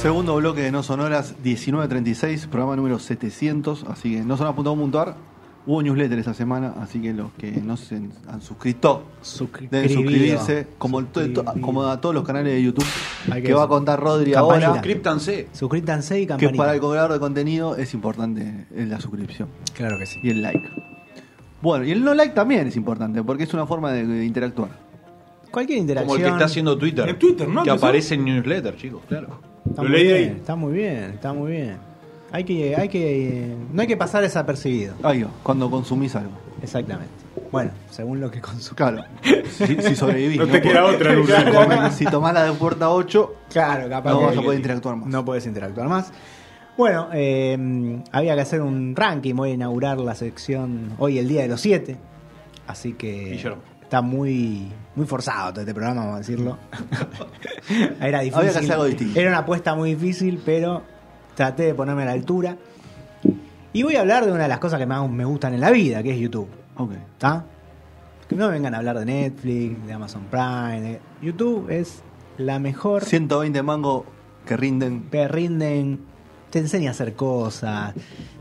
Segundo bloque de No Sonoras 1936, programa número 700. Así que no sonoras.com.ar. Hubo newsletter esta semana, así que los que no se han suscrito deben suscribirse, como, to- to- como a todos los canales de YouTube Hay que, que va a eso. contar Rodri Campanita. ahora. Suscríptanse. Suscríptanse y Que campanita. para el creador de contenido es importante eh, la suscripción Claro que sí. y el like. Bueno, y el no like también es importante porque es una forma de, de interactuar. Cualquier interacción. Como el que está haciendo Twitter. En Twitter, ¿no? Que Empezó. aparece en newsletter, chicos, claro. Está Lo muy leí bien, ahí. Está muy bien, está muy bien. Hay que, hay que, no hay que pasar desapercibido. Ahí va, cuando consumís algo. Exactamente. Bueno, según lo que consumo. Claro, si, si sobrevivís. No te queda otra, Luz. Si tomás la de puerta 8, Claro, capaz no vas a poder interactuar más. No puedes interactuar más. Bueno, eh, había que hacer un ranking. Voy a inaugurar la sección hoy, el día de los siete. Así que Guillermo. Está muy, muy forzado todo este programa, vamos a decirlo. Era difícil. Había que hacer algo distinto. Era una apuesta muy difícil, pero traté de ponerme a la altura. Y voy a hablar de una de las cosas que más me gustan en la vida, que es YouTube. Ok. ¿Está? Que no me vengan a hablar de Netflix, de Amazon Prime. de- YouTube es la mejor 120 mangos que rinden. te rinden, te enseña a hacer cosas,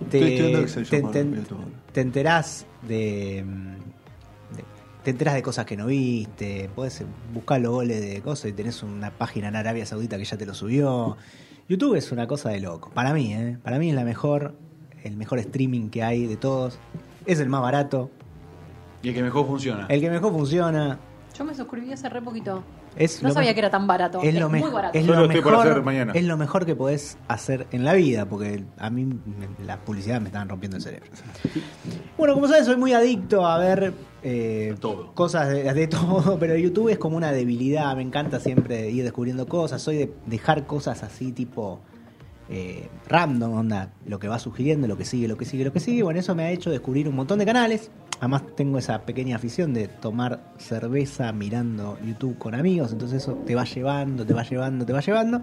Estoy estudiando te, Excel te, te- te enterás de- te enterás de cosas que no viste, podés buscar los goles de cosas y tenés una página en Arabia Saudita que ya te lo subió. YouTube es una cosa de loco, para mí, ¿eh? para mí es la mejor, el mejor streaming que hay de todos, es el más barato, Y el que mejor funciona. el que mejor funciona, Yo me suscribí hace re poquito. es No sabía que era tan barato. es Es, lo, muy mejor barato. es lo mejor hacer mañana. es lo mejor que podés hacer en la vida porque a mí me- las publicidades me estaban rompiendo el cerebro bueno como sabes soy muy adicto a ver eh, Todo. cosas de, de todo pero YouTube es como una debilidad me encanta siempre ir descubriendo cosas soy de dejar cosas así tipo eh, random, onda, lo que va sugiriendo, lo que sigue, lo que sigue, lo que sigue. Bueno, eso me ha hecho descubrir un montón de canales. Además tengo esa pequeña afición de tomar cerveza mirando YouTube con amigos, entonces eso te va llevando, te va llevando, te va llevando.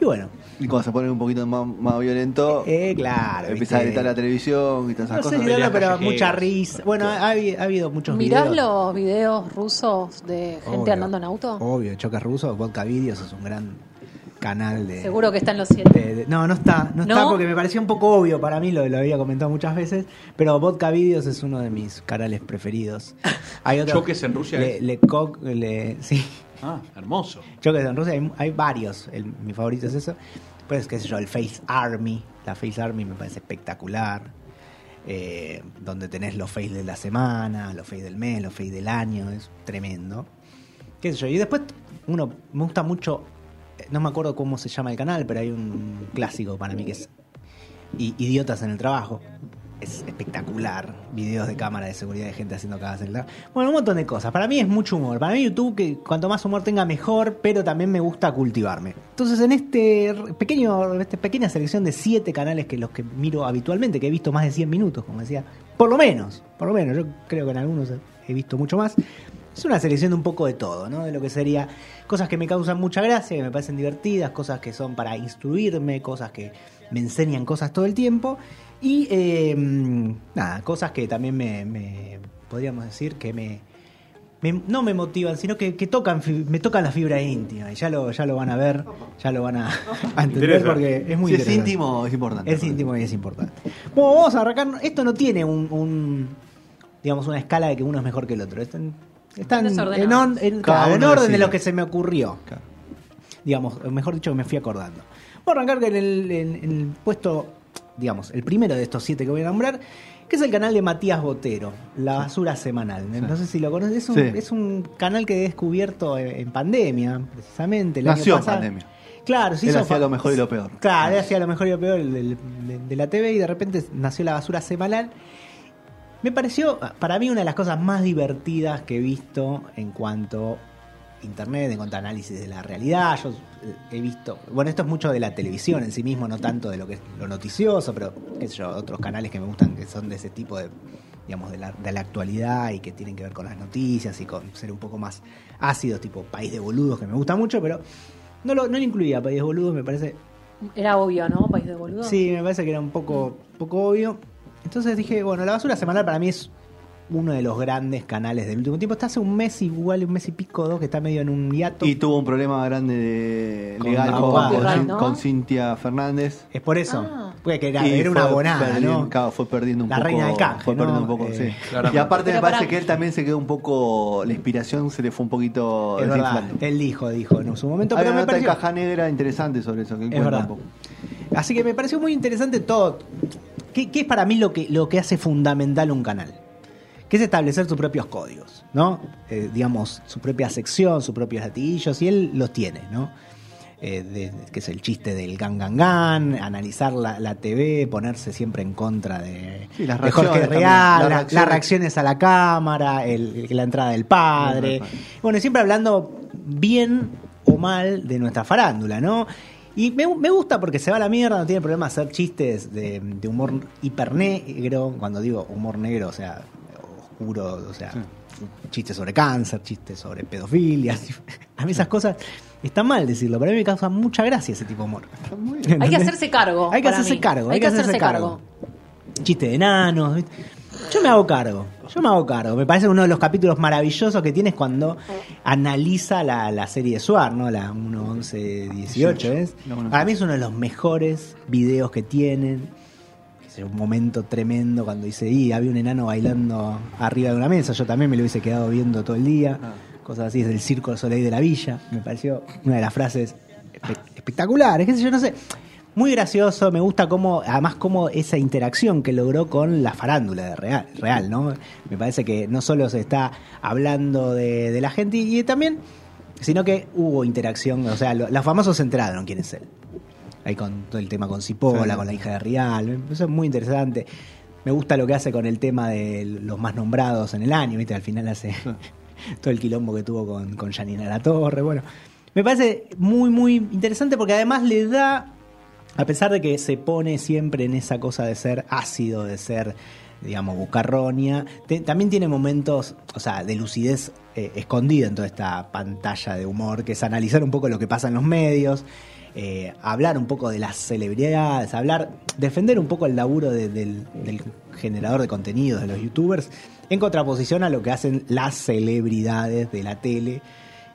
Y bueno, Y cuando se pone un poquito más, más violento, eh, claro. empieza a gritar la televisión y todas esas No sé cosas. darlo, pero mucha risa. Bueno, ha, habi- ha habido muchos ¿Mirás videos. los videos rusos de gente Obvio. andando en auto? Obvio, Choques Rusos, Vodka Videos es un gran canal de... Seguro que está en los siete. de- de- no, no está, no, está ¿No? porque me pareció un poco obvio para mí, lo, lo había comentado muchas veces, pero Vodka Videos es uno de mis canales preferidos. Hay otro, Choques en Rusia Le, es- Le Coq, le- sí, Ah, hermoso. Choques en Rusia, hay, hay varios, el- mi favorito es eso. Pues qué sé yo, el Face Army, la Face Army me parece espectacular. eh, donde tenés los face de la semana, los face del mes, los face del año, es tremendo. ¿Qué sé yo? Y después uno me gusta mucho, no me acuerdo cómo se llama el canal, pero hay un clásico para mí que es Idiotas en el trabajo. Es espectacular. Videos de cámara de seguridad de gente haciendo cagadas en el trabajo. Bueno, un montón de cosas. Para mí es mucho humor. Para mí YouTube, que cuanto más humor tenga, mejor, pero también me gusta cultivarme. Entonces, en este pequeño, esta pequeña selección de siete canales que los que miro habitualmente, que he visto más de 100 minutos, como decía, por lo menos, por lo menos, yo creo que en algunos he visto mucho más. Es una selección de un poco de todo, ¿no? De lo que sería cosas que me causan mucha gracia, que me parecen divertidas, cosas que son para instruirme, cosas que me enseñan cosas todo el tiempo. Y eh, nada, cosas que también me, me- podríamos decir que me, me- no me motivan, sino que, que tocan me tocan la fibra íntima. Y ya lo, ya lo van a ver, ya lo van a, a entender Interesa. porque es muy si es íntimo, es importante. Es íntimo y es importante. Bueno, vamos a arrancar. Esto no tiene un, un, digamos, una escala de que uno es mejor que el otro. Están, están en, on- en- Cada claro, en uno orden de lo que se me ocurrió. Claro. Digamos, mejor dicho, que me fui acordando. Voy a arrancar con el, en- en el puesto, digamos, el primero de estos siete que voy a nombrar, que es el canal de Matías Botero, La Basura Semanal. No sé si lo conoces. Es un, Sí. es un canal que he descubierto en, pandemia, precisamente. El Nació año pasado. pandemia. Claro, se Él hizo hacía lo mejor y lo peor. Claro, él hacía lo mejor y lo peor de, de la TV y de repente nació la basura semanal. Me pareció, para mí, una de las cosas más divertidas que he visto en cuanto internet, en cuanto a análisis de la realidad. Yo eh, he visto, bueno, esto es mucho de la televisión en sí mismo, no tanto de lo que es lo noticioso, pero qué sé yo, otros canales que me gustan que son de ese tipo de, digamos, de la, de la actualidad y que tienen que ver con las noticias y con ser un poco más ácidos, tipo País de Boludos, que me gusta mucho, pero no lo, no lo incluía País de Boludos, me parece Era obvio, ¿no? País de boludo. Sí, me parece que era un poco, poco obvio. Entonces dije, bueno, La Basura Semanal para mí es uno de los grandes canales del último tiempo. Está hace un mes igual, un mes y pico, dos, que está medio en un hiato. Y tuvo un problema grande de Con legal la con, Cintia Fernández. Es por eso. Ah. Porque que era, una abonada, perdiendo- ¿no? claro, fue perdiendo un La poco. reina del canje, Fue perdiendo un poco, Eh, sí. claramente. Y aparte Pero me parece que él también se quedó un poco. La inspiración se le fue un poquito. Es verdad, él dijo, dijo en su momento, Hay pero una me nota de pareció... caja negra interesante sobre eso. Que Es cuenta verdad. un poco. Así que me pareció muy interesante todo. ¿Qué, qué es para mí lo que, lo que hace fundamental un canal? Que es establecer sus propios códigos, ¿no? Eh, digamos, su propia sección, sus propios latiguillos, y él los tiene, ¿no? Eh, de- que es el chiste del gan gan gan, analizar la, la TV, ponerse siempre en contra de, Sí, las de Jorge también, Real, las la- reacciones. las reacciones a la cámara, el- la entrada del padre. Bueno, siempre hablando bien o mal de nuestra farándula, ¿no? Y me, me gusta porque se va a la mierda, no tiene problema hacer chistes de, de humor hipernegro. Cuando digo humor negro, o sea, oscuro, o sea, chistes sobre cáncer, chistes sobre pedofilia. A mí esas cosas está mal decirlo, pero a mí me causa mucha gracia ese tipo de humor. Hay que hacerse cargo. Hay que hacerse mí. cargo, hay que hacerse cargo. Chiste de enanos. ¿viste? Yo me hago cargo, yo me hago cargo. Me parece uno de los capítulos maravillosos que tienes cuando analiza la, la serie de Suar, ¿no? La 1, 11, 18, ¿es? La 1, Para mí es uno de los mejores videos que tienen. Es un momento tremendo cuando dice, y había un enano bailando arriba de una mesa. Yo también me lo hubiese quedado viendo todo el día. Cosas así, es del Circo Soleil de la Villa. Me pareció una de las frases espe- espectaculares. ¿Qué sé yo? No sé. Muy gracioso, me gusta cómo, además cómo esa interacción que logró con la farándula de real, real, ¿no? Me parece que no solo se está hablando de, de la gente y, también, sino que hubo interacción, o sea, lo- los famosos se enteraron quién es él. Ahí con todo el tema con Cipolla, Sí. con la hija de Real, eso es muy interesante. Me gusta lo que hace con el tema de los más nombrados en el año, ¿viste? Al final hace todo el quilombo que tuvo con, con Janina La Torre. Bueno, me parece muy, muy interesante porque además le da, a pesar de que se pone siempre en esa cosa de ser ácido, de ser, digamos, bucarronia, también tiene momentos, o sea, de lucidez eh, escondida en toda esta pantalla de humor, que es analizar un poco lo que pasa en los medios. eh, hablar un poco de las celebridades, hablar, defender un poco el laburo de- del, del generador de contenidos, de los youtubers, en contraposición a lo que hacen las celebridades de la tele,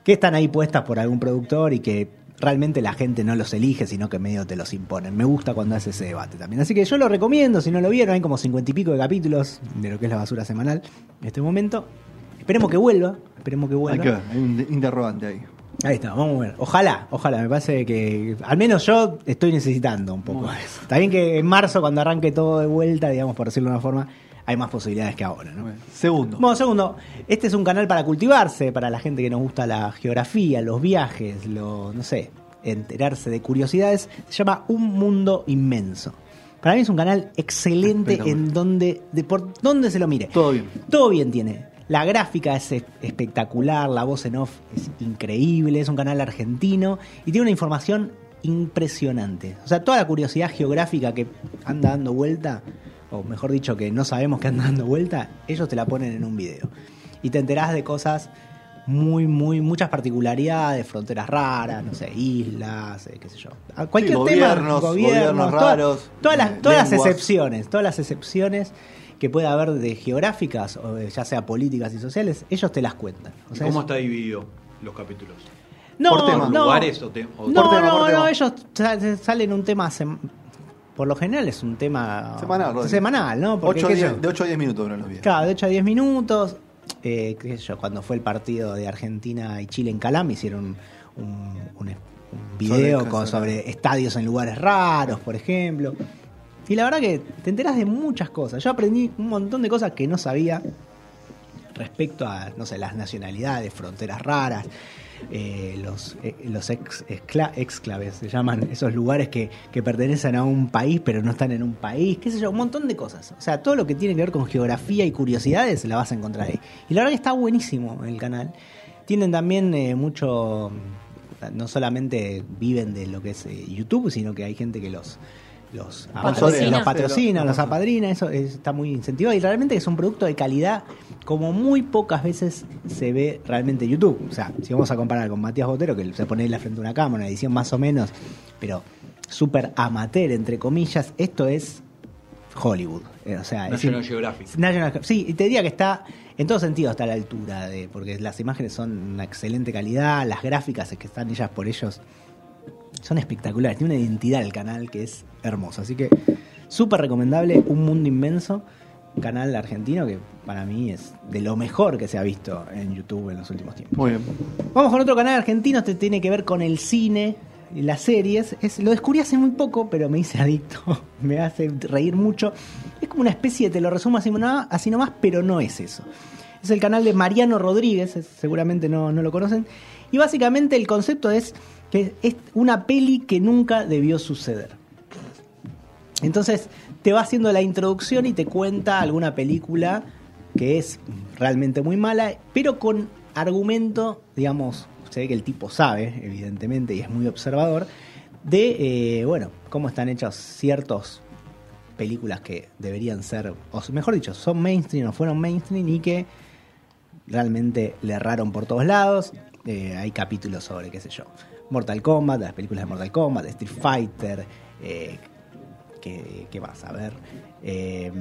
que están ahí puestas por algún productor y que realmente la gente no los elige, sino que medio te los imponen. Me gusta cuando hace ese debate también. Así que yo lo recomiendo, si no lo vieron, hay como cincuenta y pico de capítulos de lo que es la basura semanal en este momento. Esperemos que vuelva, esperemos que Hay vuelva. que ver, hay un interrogante ahí. Ahí está, vamos a ver. Ojalá, ojalá, me parece que al menos yo estoy necesitando un poco eso. Está bien que en marzo, cuando arranque todo de vuelta, digamos, por decirlo de una forma, hay más posibilidades que ahora, ¿no? Bueno, Segundo. Bueno, segundo, este es un canal para cultivarse, para la gente que nos gusta la geografía, los viajes, lo, no sé, enterarse de curiosidades. Se llama Un Mundo Inmenso. Para mí es un canal excelente en donde, de por donde se lo mire. Todo bien. Todo bien tiene. La gráfica es- espectacular, la voz en off es increíble, es un canal argentino y tiene una información impresionante. O sea, toda la curiosidad geográfica que anda dando vuelta, o mejor dicho, que no sabemos que anda dando vuelta, ellos te la ponen en un video. Y te enterás de cosas muy, muy, muchas particularidades, fronteras raras, no sé, islas, eh, qué sé yo. Cualquier Sí, tema, gobiernos, gobiernos toda- raros, todas las, todas las excepciones, todas las excepciones que pueda haber de geográficas, o de- ya sea políticas y sociales, ellos te las cuentan. O ¿Y sea, ¿Cómo es- está dividido los capítulos? No, por tema? no, ¿Lugares o te- o- no, Por tema, no, por tema. no, ellos sa- salen un tema por lo general es un tema Semanal, ¿no? Porque, de 8 a 10 minutos duran los videos. Claro, de 8 a 10 minutos. Eh, qué sé yo, cuando fue el partido de Argentina y Chile en Calam, hicieron un, un- un video Sobre- con- sobre- sobre estadios en lugares raros, por ejemplo. Y la verdad que te enteras de muchas cosas. Yo aprendí un montón de cosas que no sabía respecto a, no sé, las nacionalidades, fronteras raras, eh, los, eh, los ex, excla- exclaves, se llaman esos lugares que, que pertenecen a un país pero no están en un país, qué sé yo, un montón de cosas. O sea, todo lo que tiene que ver con geografía y curiosidades la vas a encontrar ahí. Y la verdad que está buenísimo el canal. Tienen también eh, mucho, no solamente viven de lo que es eh, YouTube, sino que hay gente que los los Patrocina. los patrocina, los apadrina, eso está muy incentivado y realmente es un producto de calidad como muy pocas veces se ve realmente en YouTube. O sea, si vamos a comparar con Matías Botero, que se pone en la frente de una cámara, una edición más o menos, pero súper amateur, entre comillas, esto es Hollywood. Eh, O sea, es National Geographic. National sí, y te diría que está, en todo sentido, está a la altura, de porque las imágenes son una excelente calidad, las gráficas que están hechas por ellos son espectaculares. Tiene una identidad el canal que es hermosa. Así que súper recomendable, Un Mundo Inmenso, canal argentino que para mí es de lo mejor que se ha visto en YouTube en los últimos tiempos. Muy bien. Vamos con otro canal argentino, este tiene que ver con el cine y las series. Es, lo descubrí hace muy poco, pero me hice adicto. me hace reír mucho. Es como una especie de te lo resumo así, nomás- así nomás, pero no es eso. Es el canal de Mariano Rodríguez, seguramente no, no lo conocen. Y básicamente el concepto es que es una peli que nunca debió suceder. Entonces te va haciendo la introducción y te cuenta alguna película que es realmente muy mala, pero con argumento, digamos, se ve que el tipo sabe, evidentemente, y es muy observador, de, eh, bueno, cómo están hechas ciertas películas que deberían ser, o mejor dicho, son mainstream o fueron mainstream y que realmente le erraron por todos lados. Eh, hay capítulos sobre, qué sé yo, Mortal Kombat, las películas de Mortal Kombat, Street Fighter, eh, ¿qué, qué más? A ver. eh,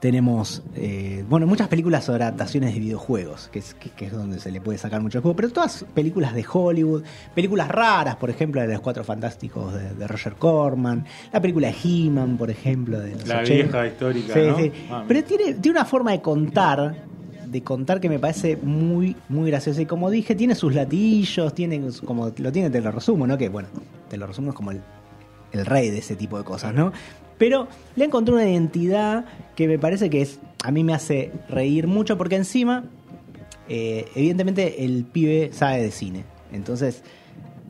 tenemos, eh, bueno, muchas películas sobre adaptaciones de videojuegos, que es, que, que es donde se le puede sacar mucho juego, pero todas películas de Hollywood, películas raras, por ejemplo, de los Cuatro Fantásticos de, de Roger Corman, la película de He-Man, por ejemplo, de los La 80. vieja histórica, Sí, ¿no? sí. Ah, Pero tiene, tiene una forma de contar, de contar que me parece muy, muy graciosa. Y como dije, tiene sus latillos, tiene como lo tiene, te lo resumo, ¿no? Que bueno, te lo resumo es como el, el rey de ese tipo de cosas, ¿no? Pero le encontré una identidad que me parece que es, a mí me hace reír mucho porque encima, eh, evidentemente el pibe sabe de cine. Entonces,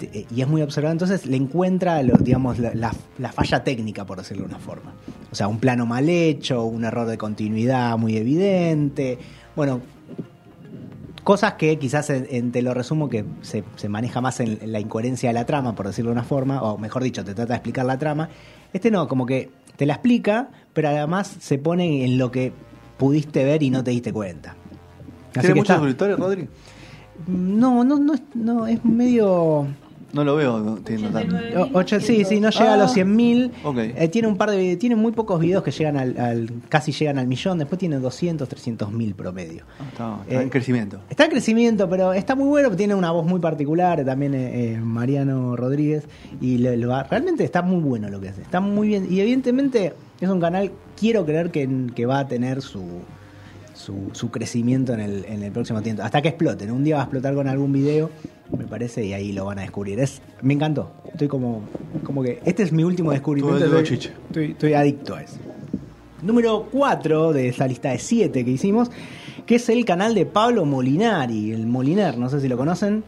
eh, y es muy observado, entonces le encuentra, digamos, la falla técnica, por decirlo de una forma. O sea, un plano mal hecho, un error de continuidad muy evidente. Bueno, cosas que quizás en, en Te lo resumo que se, se maneja más en, en la incoherencia de la trama, por decirlo de una forma, o mejor dicho, te trata de explicar la trama. Este no, como que te la explica, pero además se pone en lo que pudiste ver y no te diste cuenta. Así ¿Tiene que muchos está- Rodri? No, no, no, no, es medio... No lo veo teniendo tanto. O- ocho- sí, sí, no llega a los Ah. 100.000. Ok. Eh, tiene un par de tiene muy pocos videos que llegan al, al- casi llegan al millón, después tiene 200, 300 mil promedio. Ah, Está, está Eh, en crecimiento. Está en crecimiento, pero está muy bueno, tiene una voz muy particular, también eh, eh, Mariano Rodríguez, y le- lo va- realmente está muy bueno lo que hace, está muy bien, y evidentemente es un canal, quiero creer que, que va a tener su, su, su crecimiento en el, en el próximo tiempo, hasta que exploten, un día va a explotar con algún video, me parece, y ahí lo van a descubrir. Es, me encantó, estoy como, como que, este es mi último descubrimiento, Todo el estoy, chiche. estoy, estoy adicto a eso. Número 4 de esa lista de 7 que hicimos, que es el canal de Pablo Molinari, el Moliner, no sé si lo conocen.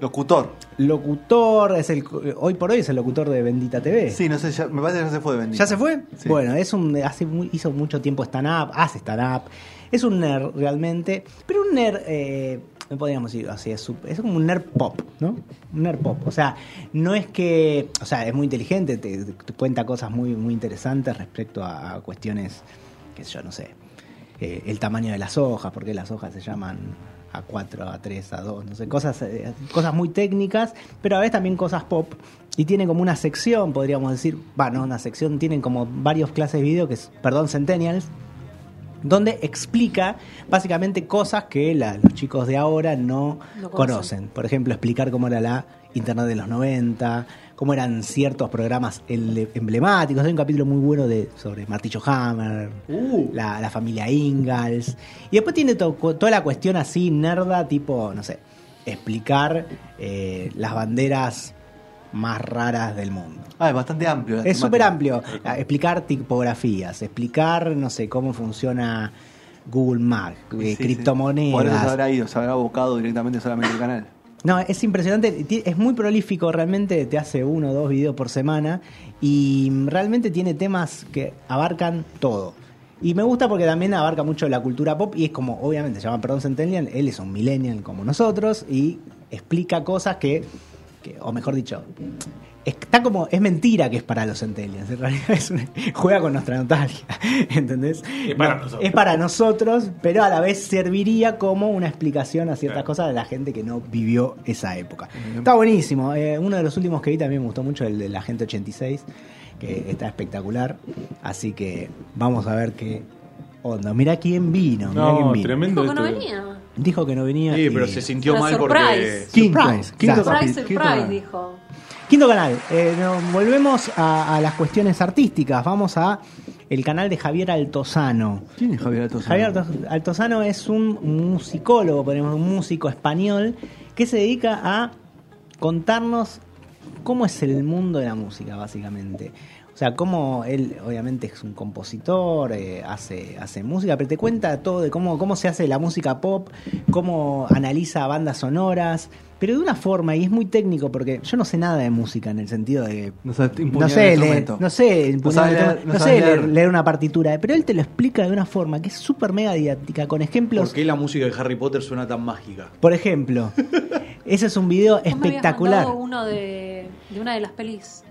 Locutor. Locutor, es el hoy por hoy es el locutor de Bendita TV. Sí, no sé, ya- me parece que ya se fue de bendito. ¿Ya se fue? Sí. Bueno, es un hace hizo mucho tiempo stand-up, hace stand-up. Es un nerd realmente, pero un nerd, eh, no podríamos decir así, es, es como un nerd pop, ¿no? Un nerd pop. O sea, no es que, o sea, es muy inteligente, te, te cuenta cosas muy, muy interesantes respecto a, a cuestiones, que yo no sé, eh, el tamaño de las hojas, por qué las hojas se llaman A4, A3, A2, no sé, cosas, eh, cosas muy técnicas, pero a veces también cosas pop. Y tiene como una sección, podríamos decir, bueno, una sección, tienen como varios clases de video, que es, perdón, Centennials, donde explica básicamente cosas que la- los chicos de ahora no, No conocen. conocen. Por ejemplo, explicar cómo era la Internet de los 90, cómo eran ciertos programas emblemáticos. Hay un capítulo muy bueno de, sobre Martillo Hammer, la, la familia Ingalls. Y después tiene to- toda la cuestión así, nerda, tipo, no sé, explicar eh, las banderas más raras del mundo. Ah, es bastante amplio. Es súper amplio. A- Explicar tipografías, explicar, no sé, cómo funciona Google Maps, eh, Sí, sí. criptomonedas. Por eso se habrá ido, se habrá abocado directamente solamente al canal. No, es impresionante, es muy prolífico, realmente te hace uno o dos videos por semana y realmente tiene temas que abarcan todo. Y me gusta porque también abarca mucho la cultura pop y es como, obviamente, se llama Perdón Centennial, él es un millennial como nosotros y explica cosas que, que- o mejor dicho, está como, es mentira que es para los centennials, en realidad es un- juega con nuestra nostalgia, ¿entendés? Es para No, nosotros. Es para nosotros, pero a la vez serviría como una explicación a ciertas Claro. cosas de la gente que no vivió esa época. Está buenísimo, eh, uno de los últimos que vi también me gustó mucho, el de la gente 86, que está espectacular, así que vamos a ver qué onda. Mirá quién vino, mirá quién No, vino. tremendo. Dijo que no venía. Dijo que no venía. Sí, pero y- se sintió Pero mal porque. surprise. Quinto, Surprise, quinto Surprise, quinto surprise, canal. dijo. Quinto canal, eh, nos volvemos a, a las cuestiones artísticas. Vamos a el canal de Javier Altozano. ¿Quién es Javier Altozano? Javier Alto- Altozano es un musicólogo, podemos un músico español que se dedica a contarnos cómo es el mundo de la música, básicamente. O sea, cómo él, obviamente, es un compositor, eh, hace, hace música, pero te cuenta todo de cómo, cómo se hace la música pop, cómo analiza bandas sonoras, pero de una forma, y es muy técnico, porque yo no sé nada de música en el sentido de No sé, no sé, el leer, no sé, leer, no no sabe sé leer, una partitura, pero él te lo explica de una forma que es súper mega didáctica, con ejemplos. ¿Por qué la música de Harry Potter suena tan mágica? Por ejemplo, ese es un video me espectacular. mandado uno de, de una de las pelis.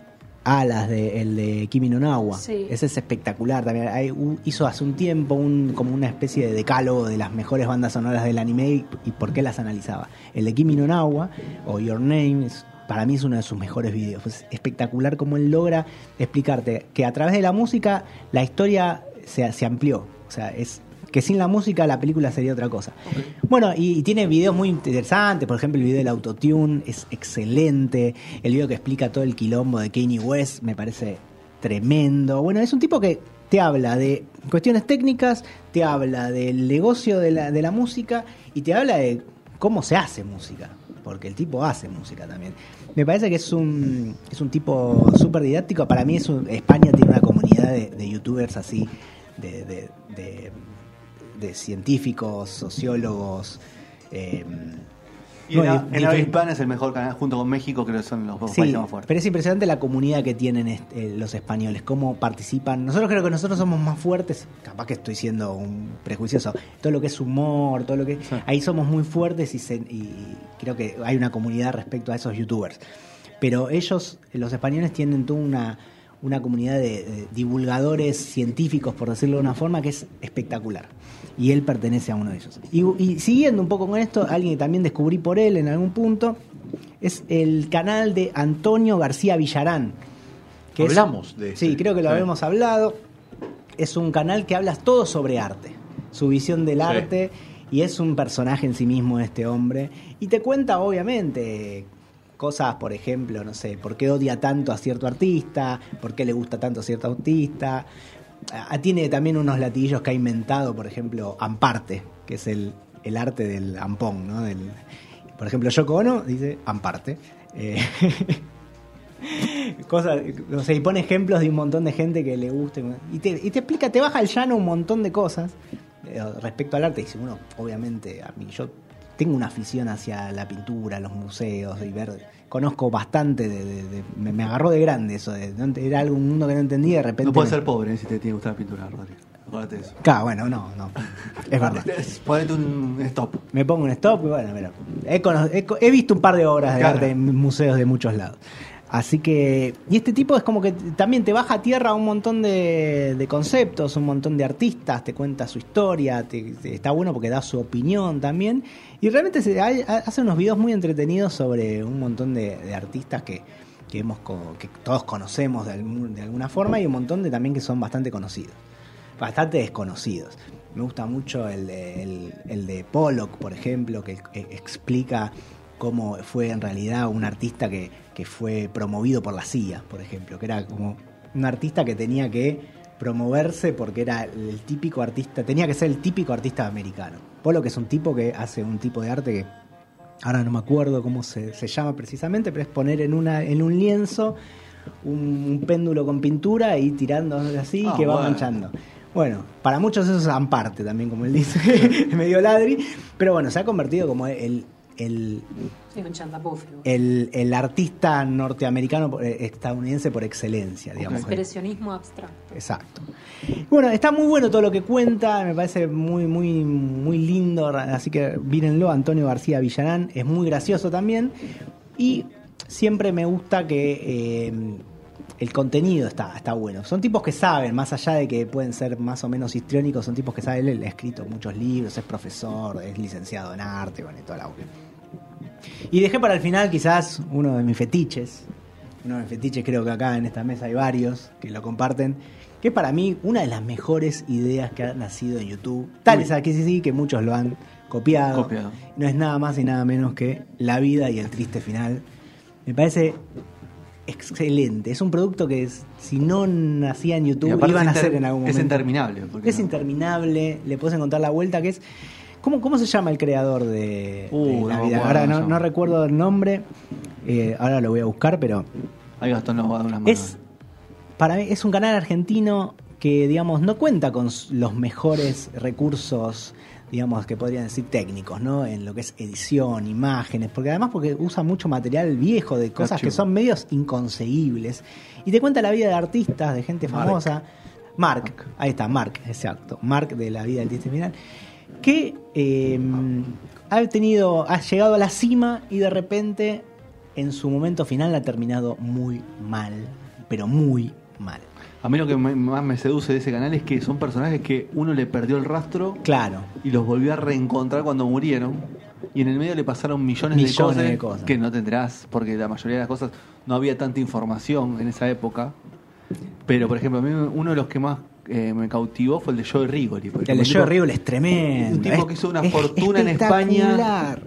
Ah, las de, el de Kimi no Nawa. Sí. Ese es espectacular también. Hay un- hizo hace un tiempo un, como una especie de decálogo de las mejores bandas sonoras del anime y, y por qué las analizaba. El de Kimi no Nawa o Your Name es- para mí es uno de sus mejores videos. Es espectacular cómo él logra explicarte que a través de la música la historia se, se amplió. O sea, es que sin la música la película sería otra cosa. Bueno, y, y tiene videos muy interesantes, por ejemplo el video del autotune es excelente, el video que explica todo el quilombo de Kanye West me parece tremendo. Bueno, es un tipo que te habla de cuestiones técnicas, te habla del negocio de la, de la música y te habla de cómo se hace música, porque el tipo hace música también. Me parece que es un, es un tipo súper didáctico. Para mí es un- España tiene una comunidad de, de youtubers así, de, de- de- de científicos, sociólogos. eh, Y en, no, en dif- habla hispana es el mejor canal, junto con México, que son los dos Sí, países más fuertes. pero es impresionante la comunidad que tienen eh, los españoles, cómo participan. Nosotros creo que nosotros somos más fuertes, capaz que estoy siendo un prejuicioso, todo lo que es humor, todo lo que... Ahí somos muy fuertes y, se- y creo que hay una comunidad respecto a esos youtubers. Pero ellos, los españoles, tienen toda una, una comunidad de, de divulgadores científicos, por decirlo de una forma, que es espectacular. Y él pertenece a uno de ellos. Y, y siguiendo un poco con esto, alguien que también descubrí por él en algún punto, es el canal de Antonio García Villarán. es- Hablamos de Sí, ese. creo que lo Sí. habíamos hablado. Es un canal que habla todo sobre arte, su visión del Sí. arte, y es un personaje en sí mismo este hombre. Y te cuenta, obviamente, cosas, por ejemplo, no sé, por qué odia tanto a cierto artista, por qué le gusta tanto a cierto artista. Ah, tiene también unos latillos que ha inventado, por ejemplo, Amparte, que es el, el arte del ampón, ¿no? Del, por ejemplo, Yoko Ono dice Amparte. Eh, cosas, no sé, y pone ejemplos de un montón de gente que le gusta y te, y te explica, te baja al llano un montón de cosas eh, respecto al arte. Y dice, uno, obviamente, a mí yo tengo una afición hacia la pintura, los museos y ver. Conozco bastante, de, de- de- me, me agarró de grande eso, de, era algo un mundo que no entendía de repente. No puedes me- ser pobre eh, si te tiene que gustar la pintura, Rodrigo. Acuérdate eso. Claro, bueno, no, no. Es verdad. Ponete un stop. Me pongo un stop y bueno, pero he, visto un par de obras de Claro. arte en museos de muchos lados. Así que, y este tipo es como que también te baja a tierra un montón de, conceptos, un montón de artistas, te cuenta su historia, te- está bueno porque da su opinión también. Y realmente hace unos videos muy entretenidos sobre un montón de, artistas que, que, hemos, que todos conocemos de, alguna forma y un montón de también que son bastante conocidos bastante desconocidos. Me gusta mucho el de, el, de Pollock, por ejemplo, que explica cómo fue en realidad un artista que, que fue promovido por la CIA, por ejemplo, que era como un artista que tenía que promoverse porque era el típico artista, tenía que ser el típico artista americano. Pollock es un tipo que hace un tipo de arte que ahora no me acuerdo cómo se, se llama precisamente, pero es poner en, una, en un lienzo un, un péndulo con pintura y tirando así Ah, que va bueno. manchando. Bueno, para muchos eso es amparte también, como él dice, medio ladri, pero bueno, se ha convertido como el, el, el, el artista norteamericano, eh, estadounidense por excelencia, digamos. Expresionismo abstracto. Exacto. Bueno, está muy bueno todo lo que cuenta, me parece muy, muy, muy lindo, así que mírenlo, Antonio García Villarán, es muy gracioso también. Y siempre me gusta que eh, el contenido está, está bueno. Son tipos que saben, más allá de que pueden ser más o menos histriónicos, son tipos que saben, él ha escrito muchos libros, es profesor, es licenciado en arte, bueno, y toda la Y dejé para el final quizás uno de mis fetiches, uno de mis fetiches creo que acá en esta mesa hay varios que lo comparten, que es para mí una de las mejores ideas que ha nacido en YouTube. Tal es aquí sí, sí, que muchos lo han copiado. Copiado. No es nada más y nada menos que La vida y el triste final. Me parece excelente. Es un producto que es- si no nacía en YouTube iban a hacer en algún momento. Es interminable. Es no- interminable, le puedes encontrar la vuelta que es... ¿Cómo, cómo se llama el creador de, Uh, de no acuerdo Ahora no, recuerdo el nombre, eh, ahora lo voy a buscar, pero Ahí Gastón nos va a dar una mano. es para mí es un canal argentino que digamos no cuenta con los mejores recursos digamos que podrían decir técnicos no en lo que es edición imágenes porque además porque usa mucho material viejo de cosas que son medios inconseguibles. Y te cuenta la vida de artistas de gente Mark. famosa. Mark, ahí está Mark exacto. Mark de la vida del artista final que eh, ha tenido ha llegado a la cima y de repente en su momento final ha terminado muy mal pero muy mal. A mí lo que me- más me seduce de ese canal es que son personajes que uno le perdió el rastro Claro. y los volvió a reencontrar cuando murieron. Y en el medio le pasaron millones, Millones de, cosas de cosas. que no tendrás, porque la mayoría de las cosas no había tanta información en esa época. Pero, por ejemplo, a mí uno de los que más eh, me cautivó fue el de Joey Rigoli. por El de. Joe Riggle es tremendo. Un tipo Es- que hizo una es fortuna en espectacular. España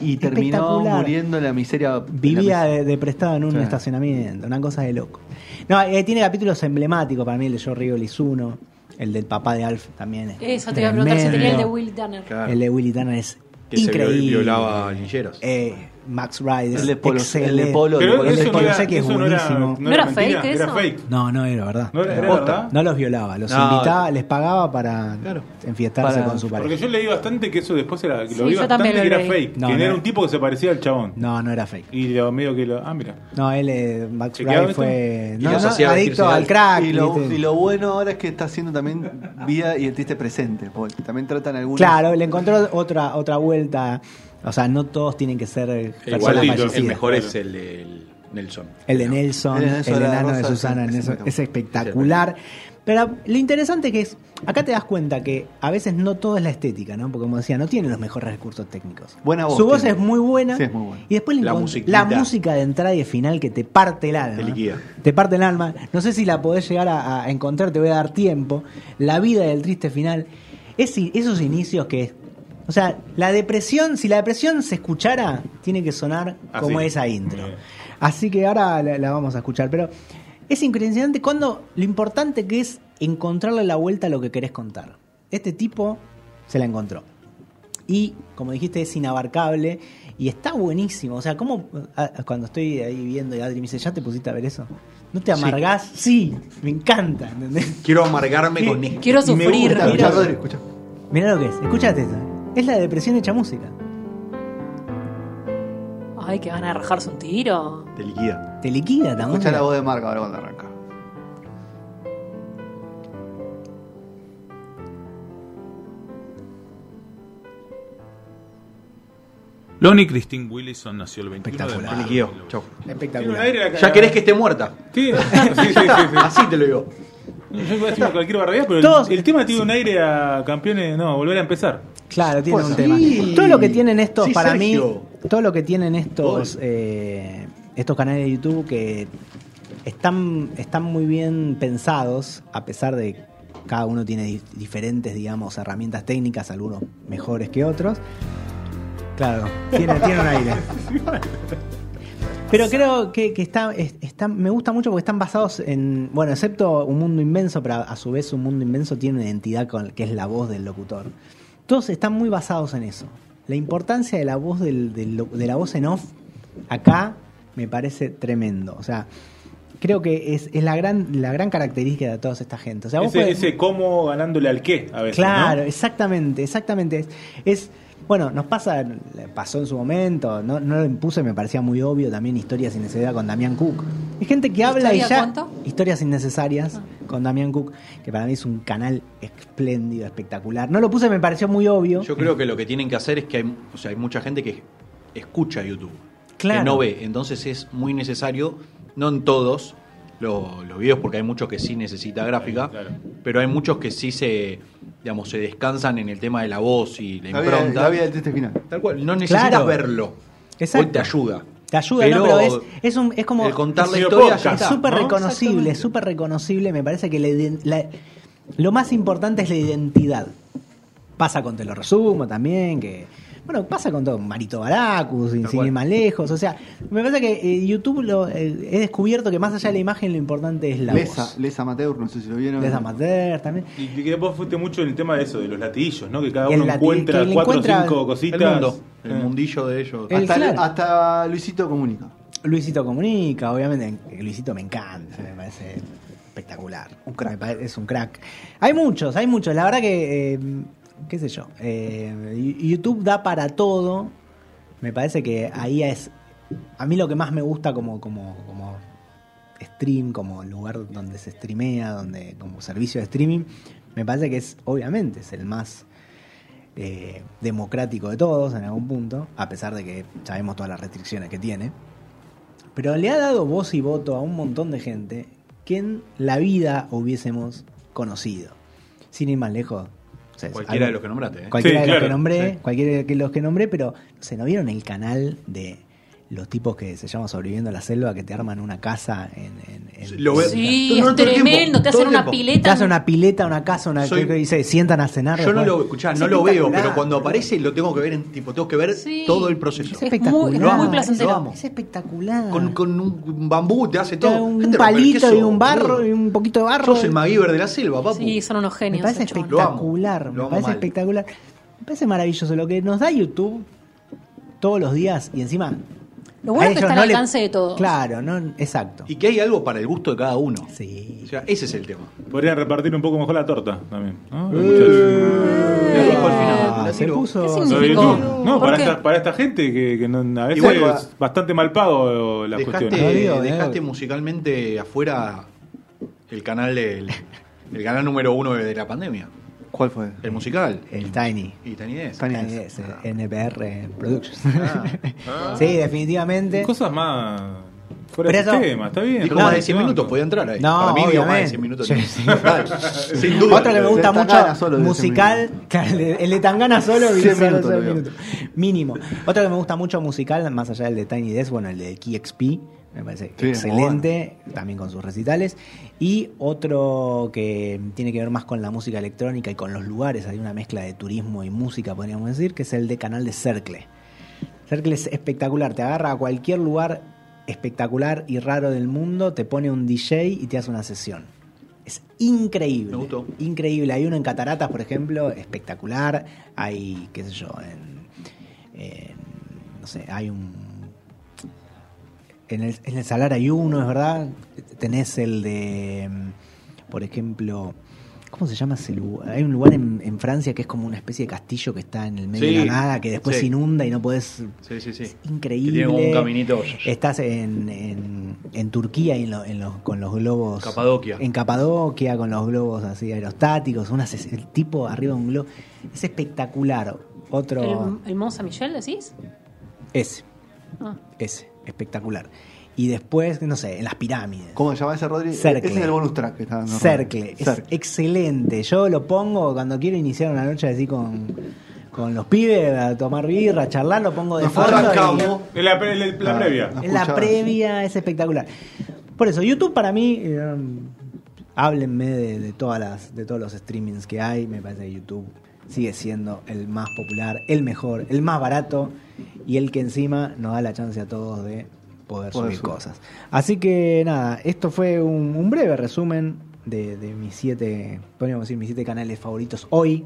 y terminó muriendo en la miseria. Vivía de, de prestado en un Sí. estacionamiento, una cosa de loco. No, eh, tiene capítulos emblemáticos para mí, el de Joe Riggle es uno, el del papá de Alf también es Eso te iba a preguntar si tenía el de tremendo. Will Tanner. Claro. El de Willy Tanner es Que se increíble. viol- violaba lincheros. Eh, Max Ryder. El de Polo- el de Polo- Pero el de no Polo era, Seki es eso no era, buenísimo. ¿No era mentira, fake era fake. No, no era verdad. No era, era Posta. verdad. No los violaba, los invitaba, les pagaba para Claro. enfiestarse Para- con su pareja. Porque yo leí bastante que eso después era. Lo Sí, vi yo bastante que era fake. Que era un tipo que se parecía al chabón. No, no era fake. Y lo medio que lo. Ah, mira. No, él, eh, Max ¿Chequeado Ryder esto? fue no, adicto al crack. Y lo, ¿viste? y lo bueno ahora es que está haciendo también vida y el triste presente, porque también tratan algunos. Claro, le encontró otra otra vuelta. O sea, no todos tienen que ser eh, personas Igual el, mejor es el de Nelson. El de Nelson, El Nelson, enano de Susana, es- Nelson, es es espectacular. Pero lo interesante que es, acá te das cuenta que a veces no todo es la estética, ¿no? Porque como decía, no tiene los mejores recursos técnicos. Buena voz Su voz tiene. es muy buena. Sí, es muy buena. Y después La la música de entrada y de final que te parte el alma. Te liquida. Te parte el alma. No sé si la podés llegar a, a encontrar, te voy a dar tiempo. La vida del triste final. Es, esos inicios que. O sea, la depresión, si la depresión se escuchara, tiene que sonar Así. como esa intro. Bien. Así que ahora la, la vamos a escuchar. Pero es impresionante cuando lo importante que es encontrarle la vuelta a lo que querés contar. Este tipo se la encontró. Y, como dijiste, es inabarcable y está buenísimo. O sea, ¿cómo ah, cuando estoy ahí viendo y Adri me dice, ¿ya te pusiste a ver eso? ¿No te amargás? Sí, me encanta. ¿entendés? Quiero amargarme ¿Qué? con esto. Quiero sufrir. Mira. Rodri, escucha. Mirá lo que es. Escuchate esto. Es la depresión hecha música. Ay, que van a rajarse un tiro. Te liquida. Te liquida la Escucha la voz de Marca ahora cuando arranca. Lonnie Christine Willison nació el 21 de Chau. Tiene un Espectacular. Ya querés que esté muerta. Sí, sí, sí, sí, sí. Así te lo digo. Yo iba a decir cualquier barbaridad, pero el tema tiene un aire a campeones. No, volver a empezar. Claro, tiene Pues un sí. tema. Todo lo que tienen estos, Sí, para Sergio. mí, todo lo que tienen estos, eh, estos canales de YouTube que están, están muy bien pensados, a pesar de que cada uno tiene di- diferentes, digamos, herramientas técnicas, algunos mejores que otros. Claro, tiene, tiene un aire. Pero creo que, que está, es- está- me gusta mucho porque están basados en, bueno, excepto Un Mundo Inmenso, pero a, a su vez Un Mundo Inmenso tiene una identidad con, que es la voz del locutor. Todos están muy basados en eso. La importancia de la voz del, del de la voz en off acá me parece tremendo. O sea, creo que es, es la gran la gran característica de toda esta gente. O sea, vos Ese, podés- ese cómo ganándole al qué a veces. Claro, ¿no? exactamente, exactamente. Es, es- bueno, nos pasa, pasó en su momento, no, no lo impuse, me parecía muy obvio también historias sin necesidad con Damián Cook. Es gente que habla y ¿Historia ya. cuánto? Historias innecesarias con Damián Cook, que para mí es un canal espléndido, espectacular. No lo puse, me pareció muy obvio. Yo creo que lo que tienen que hacer es que hay, o sea, hay mucha gente que escucha YouTube, Claro. que no ve. Entonces es muy necesario, no en todos lo- los videos, porque hay muchos que sí necesita gráfica, Claro. pero hay muchos que sí se, digamos, se descansan en el tema de la voz y la La vida, impronta. la vida del triste final. Tal cual, no necesitas Claro. verlo. Exacto. Hoy te ayuda. Te ayuda, ¿no? Pero es, es, un, es como. el contar la es historia podcast, ya Es está, súper ¿no? reconocible, súper reconocible. Me parece que la la- lo más importante es la identidad. Pasa con Te lo resumo también, que. Bueno, pasa con todo, Marito Baracus, sin sin ir más lejos. O sea, me parece que eh, YouTube lo, eh, he descubierto que más allá de la imagen, lo importante es la Lesa, voz. Lesa Amateur, no sé si lo vieron. Les amateur también. Y que vos fuiste mucho en el tema de eso, de los latillos, ¿no? Que cada El uno encuentra cuatro encuentra o cinco El cositas. mundo, el Eh. mundillo de ellos. El- hasta, claro. hasta Luisito comunica. Luisito Comunica, obviamente. Luisito me encanta, me parece espectacular. Un crack. es un crack. Hay muchos, hay muchos. La verdad que, eh, qué sé yo, eh, YouTube da para todo. Me parece que ahí es... A mí lo que más me gusta como, como, como stream, como lugar donde se streamea, donde como servicio de streaming, me parece que es, obviamente, es el más eh, democrático de todos en algún punto, a pesar de que sabemos todas las restricciones que tiene. Pero le ha dado voz y voto a un montón de gente que en la vida hubiésemos conocido. Sin ir más lejos. O sea, Cualquiera algo- de los que nombraste. ¿eh? Cualquiera Sí, de los que nombré, sí. cualquiera de los que nombré, pero sé, ¿no vieron el canal de los tipos que se llama Sobreviviendo a la Selva que te arman una casa en, en- en- Lo ve- Sí, es tremendo. Te hacen una tiempo. te pileta. hacen una pileta, una casa, una Soy- y se sientan a cenar. Yo no lo, escuchá, Es no lo veo, pero cuando aparece lo tengo que ver en tipo, tengo que ver Sí. todo el proceso. Es espectacular. es muy placentero. Es espectacular. Con, con un bambú te hace todo. un Gente, palito pero ¿qué y un barro y un poquito de barro. Sos el MacGyver de la selva, papu. Sí, son unos Me genios. parece. Lo amo, espectacular, lo me parece mal. espectacular. Me parece maravilloso lo que nos da YouTube todos los días y encima Lo bueno a es que está al no le- alcance de todos. Claro, no, exacto. Y que hay algo para el gusto de cada uno. Sí. O sea, ese es el tema. Podrían repartir un poco mejor la torta también. ¿no? Al final. Ah, la. No, ¿Por para esta, para esta gente que, que no- a veces Igual, es bastante mal pago las Dejaste, digo, dejaste no. musicalmente afuera el canal del el canal número uno de la pandemia. ¿Cuál fue? El musical. El Tiny. Y Tiny Desk. Tiny Tiny Desk. es, eh, NPR Productions. Ah. sí, definitivamente. Cosas más fuera Pero de eso- sistema, está bien. Dijo No, más de está 100 bien. minutos, podía entrar ahí. No, Para mí dio más de obviamente. 100 minutos. Sí, sí. Total. Sin duda. Otro que me gusta mucho, solo musical, claro, el de- Tangana solo, vi 100 solo minutos seis lo veo. minutos. Mínimo. Otro que me gusta mucho musical, más allá del de Tiny Desk, bueno, el de Key XP, me parece Sí, excelente, también con sus recitales. Y otro que tiene que ver más con la música electrónica y con los lugares, hay una mezcla de turismo y música, podríamos decir, que es el de canal de Cercle. Cercle es espectacular, te agarra a cualquier lugar espectacular y raro del mundo, te pone un DJ y te hace una sesión. Es increíble. Me gustó. Increíble. Hay uno en Cataratas, por ejemplo, espectacular. Hay, qué sé yo, en, en- no sé, hay un... En el, en el Salar hay uno, es verdad. Tenés el de, mm, por ejemplo, ¿cómo se llama ese lugar? Hay un lugar en, en Francia que es como una especie de castillo que está en el medio Sí, de la nada, que después sí. se inunda y no podés Sí, sí, sí. es increíble. Que tiene un caminito. Estás en, en, en Turquía y en lo- en los- con los globos. Capadocia. En Capadocia, con los globos así aerostáticos. Una, ses- el tipo arriba de un globo. Es espectacular. Otro. ¿El, el Mont Saint-Michel decís? Ese, Ah. ese. Espectacular. Y después, no sé, en las pirámides. ¿Cómo se llama ese, Rodri? Cercle. Ese es el bonus track que está dando. Cercle. Es Cercle. excelente. Yo lo pongo cuando quiero iniciar una noche así con, con los pibes, a tomar birra, a charlar, lo pongo de Nos fondo. y- la, pre- la- la Ah, previa. ah. En la Escuchaba. previa es espectacular. Por eso, YouTube para mí, eh, háblenme de, de todas las, de todos los streamings que hay. Me parece que YouTube sigue siendo el más popular, el mejor, el más barato y el que encima nos da la chance a todos de poder, Poder subir subir. cosas. Así que nada, esto fue un, un breve resumen de, de mis siete, podríamos decir, mis siete canales favoritos hoy.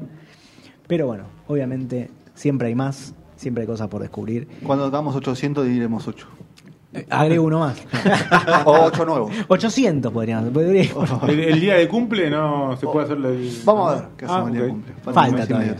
Pero bueno, obviamente siempre hay más, siempre hay cosas por descubrir. Cuando hagamos 800 diremos 8. Agrego uno más. o 8 nuevos. 800 podríamos. podría- El, el día de cumple no se puede hacer el... Vamos a ver qué Ah, hacemos el día ok. de cumple. Falta y todavía.